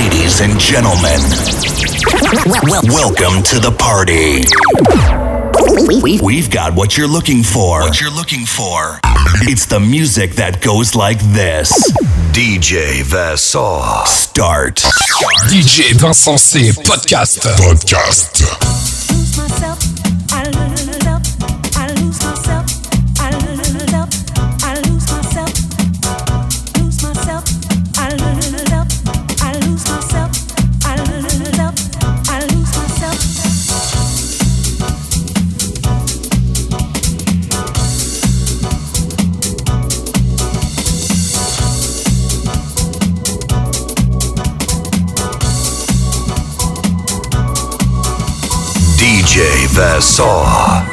Ladies and gentlemen, welcome to the party. We've got what you're looking for. What you're looking for. It's the music that goes like this. DJ Vassar. Start. DJ Vincent C. Podcast. Podcast. DJ Vassar.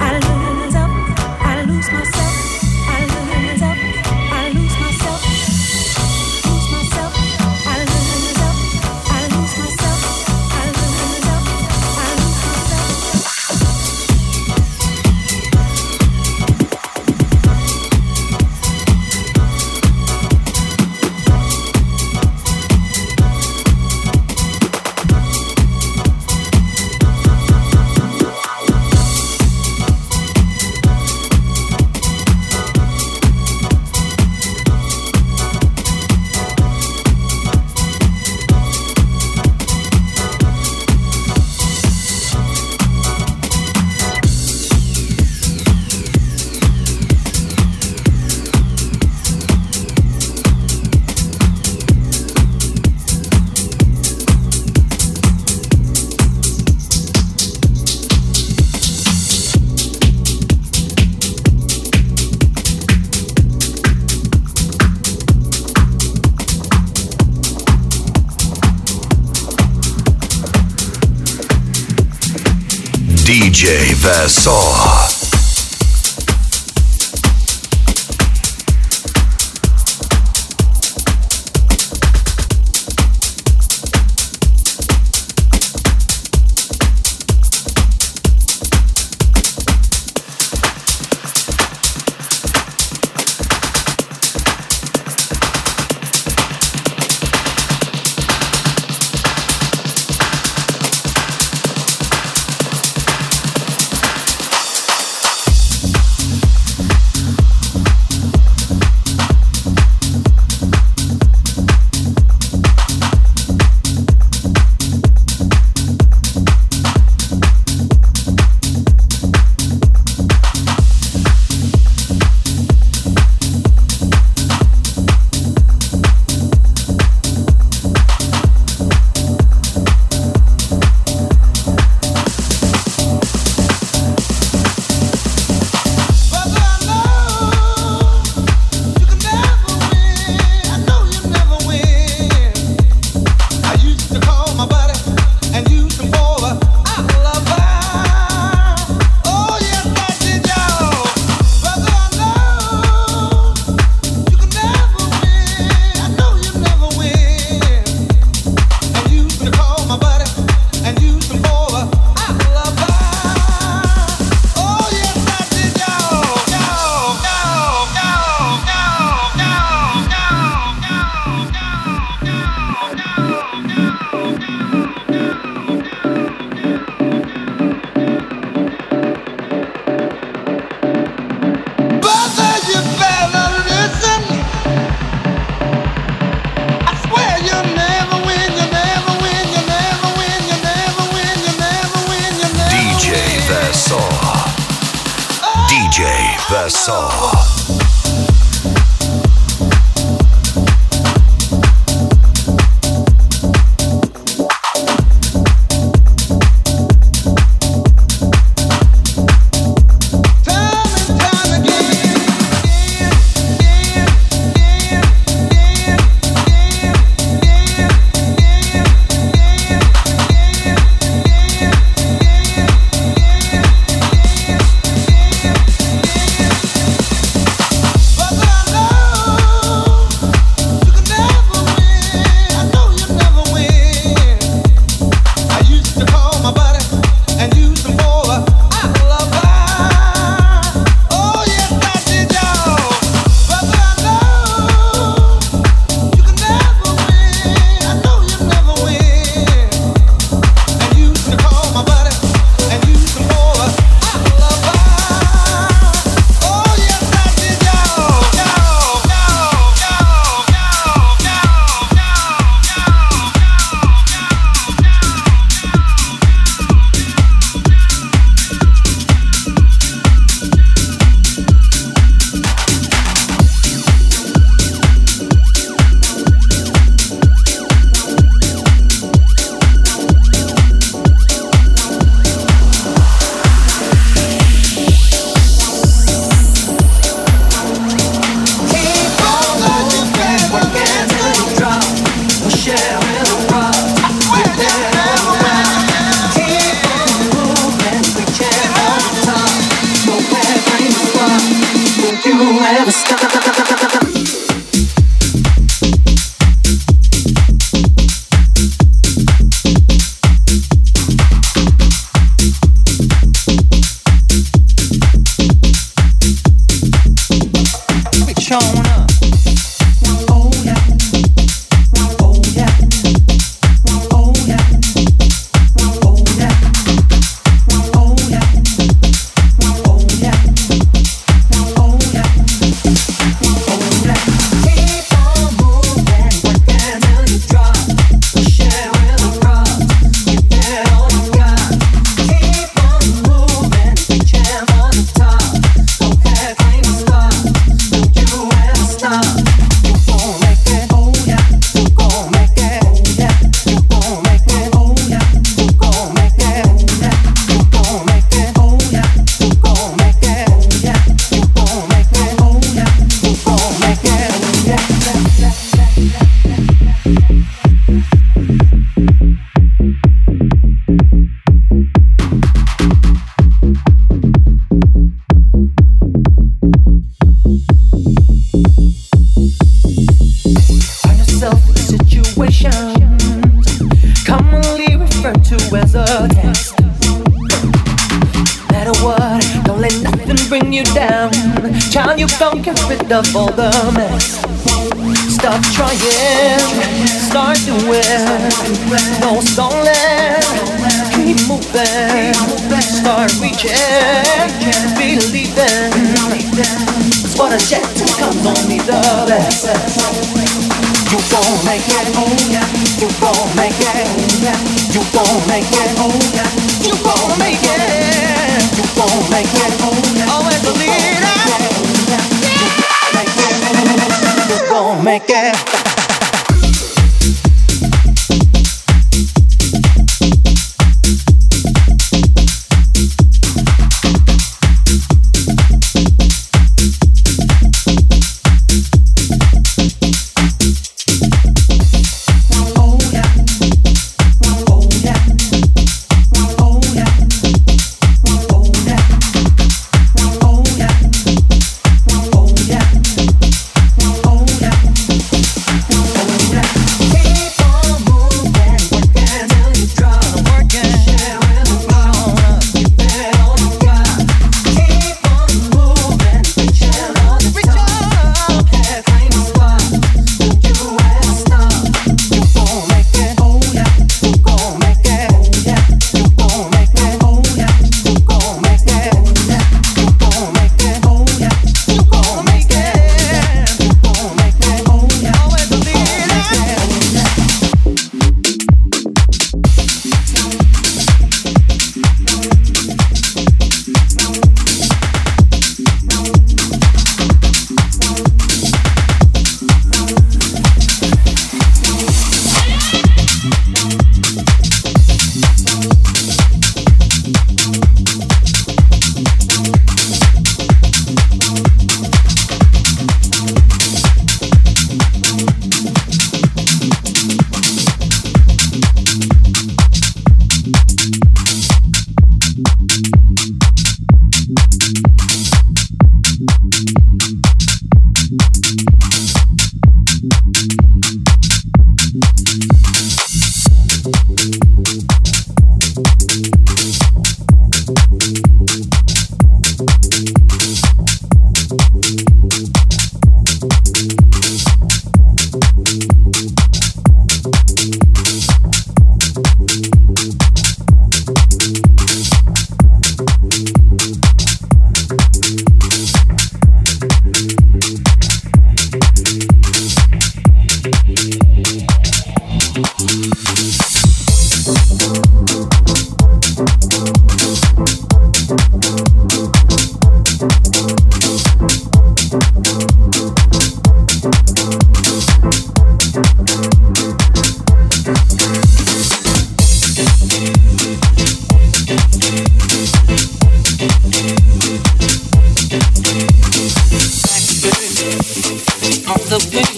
on the wing.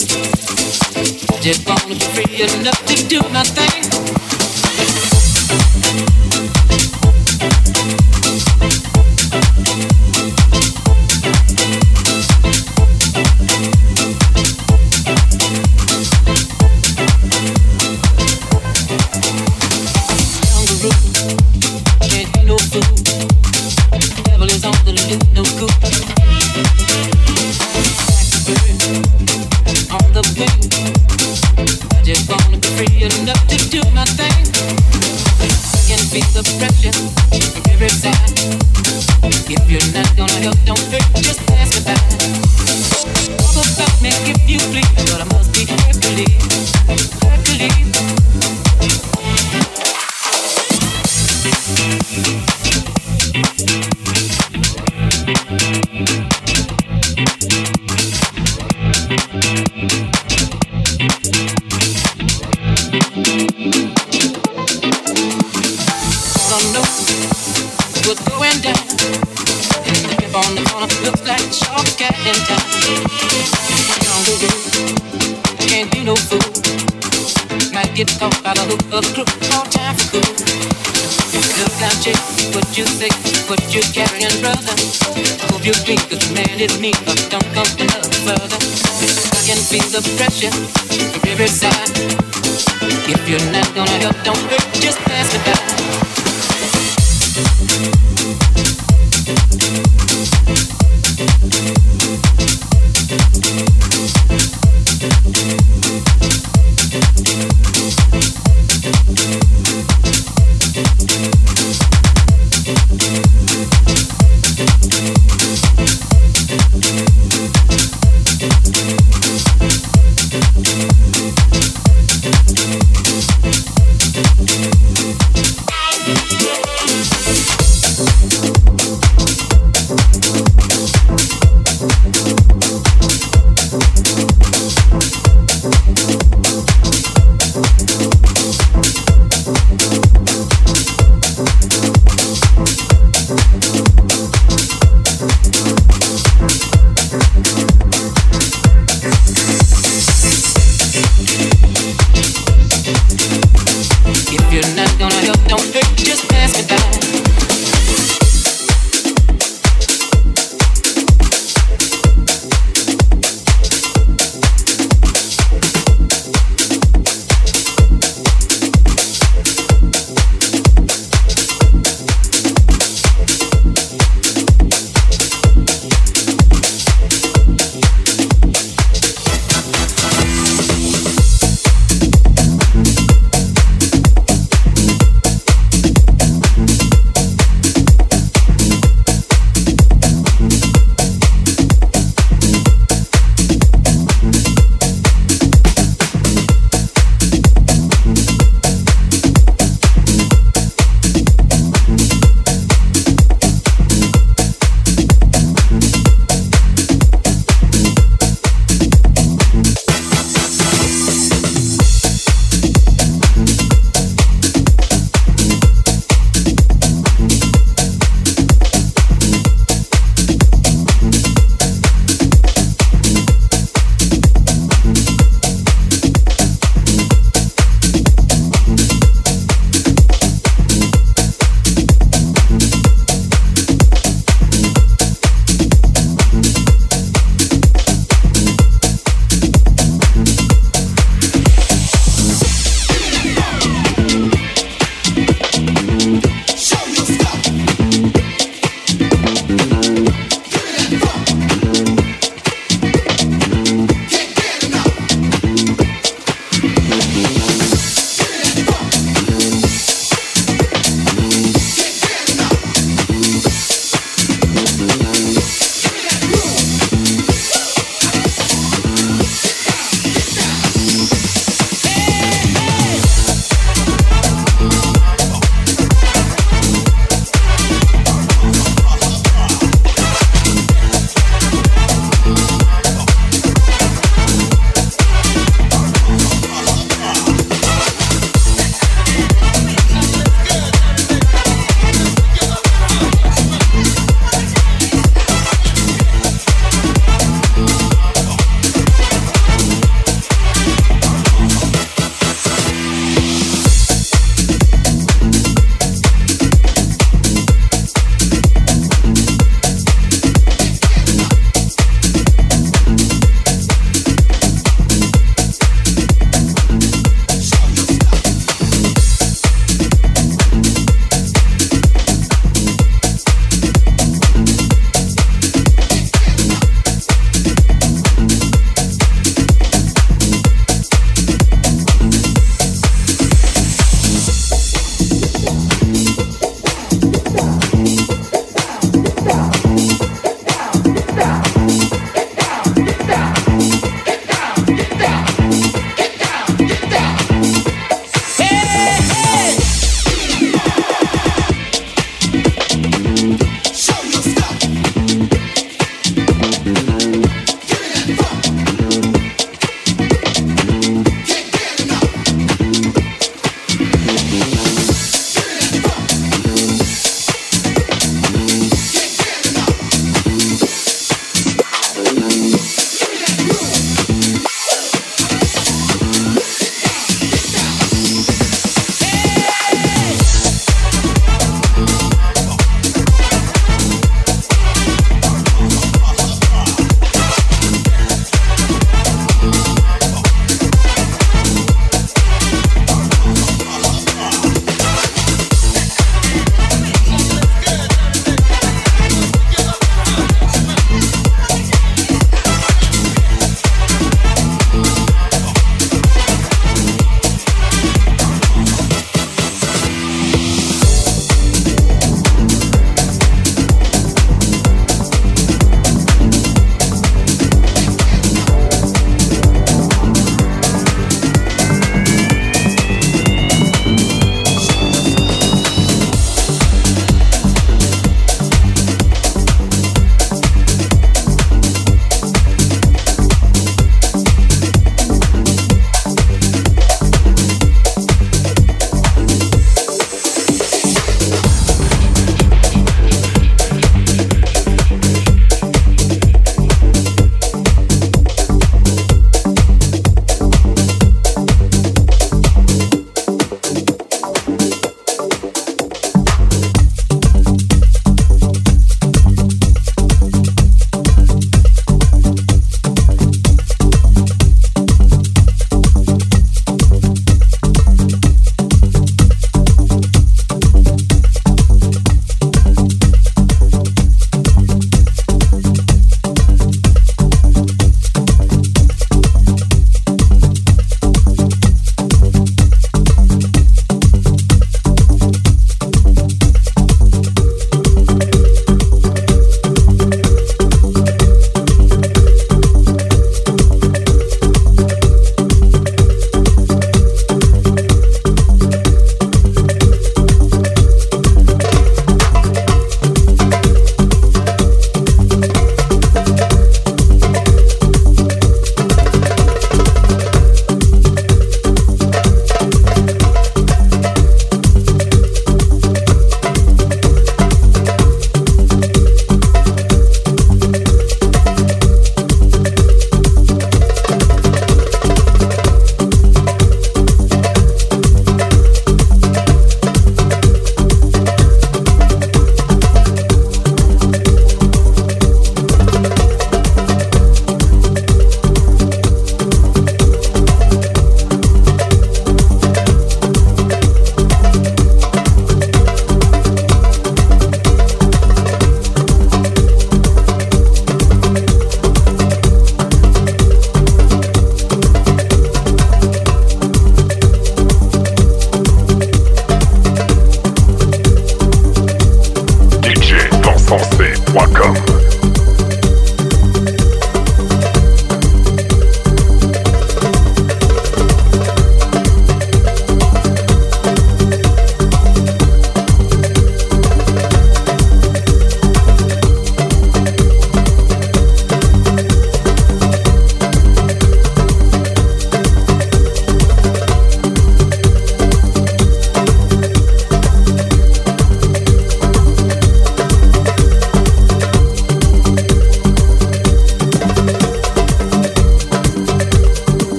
Just wanna be free enough to do my thing. The pressure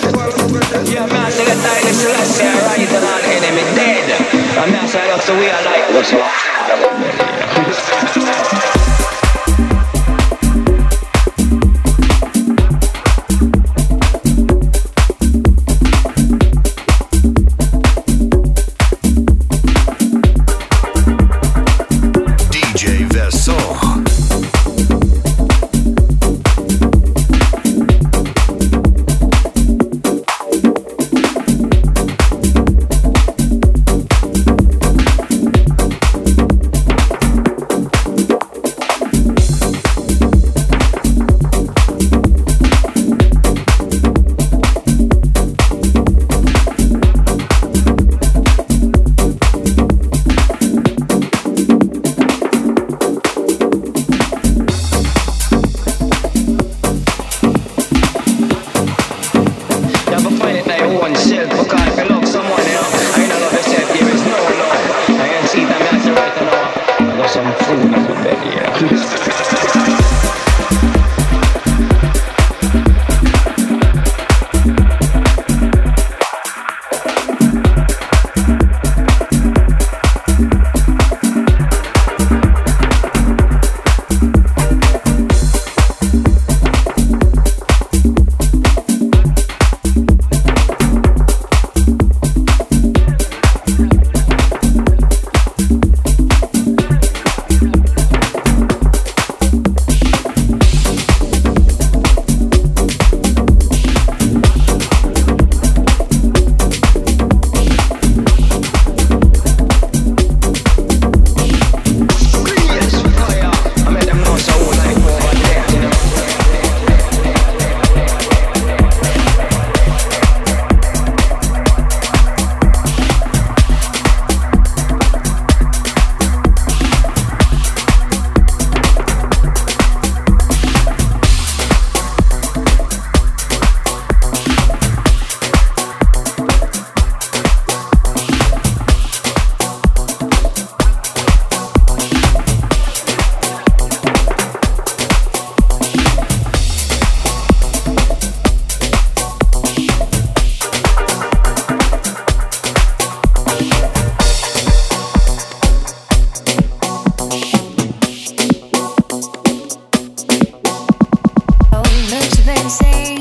Yeah, man, enemy dead. And that's why I love the way I like. What's up? say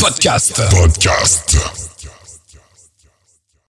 Podcast. Podcast.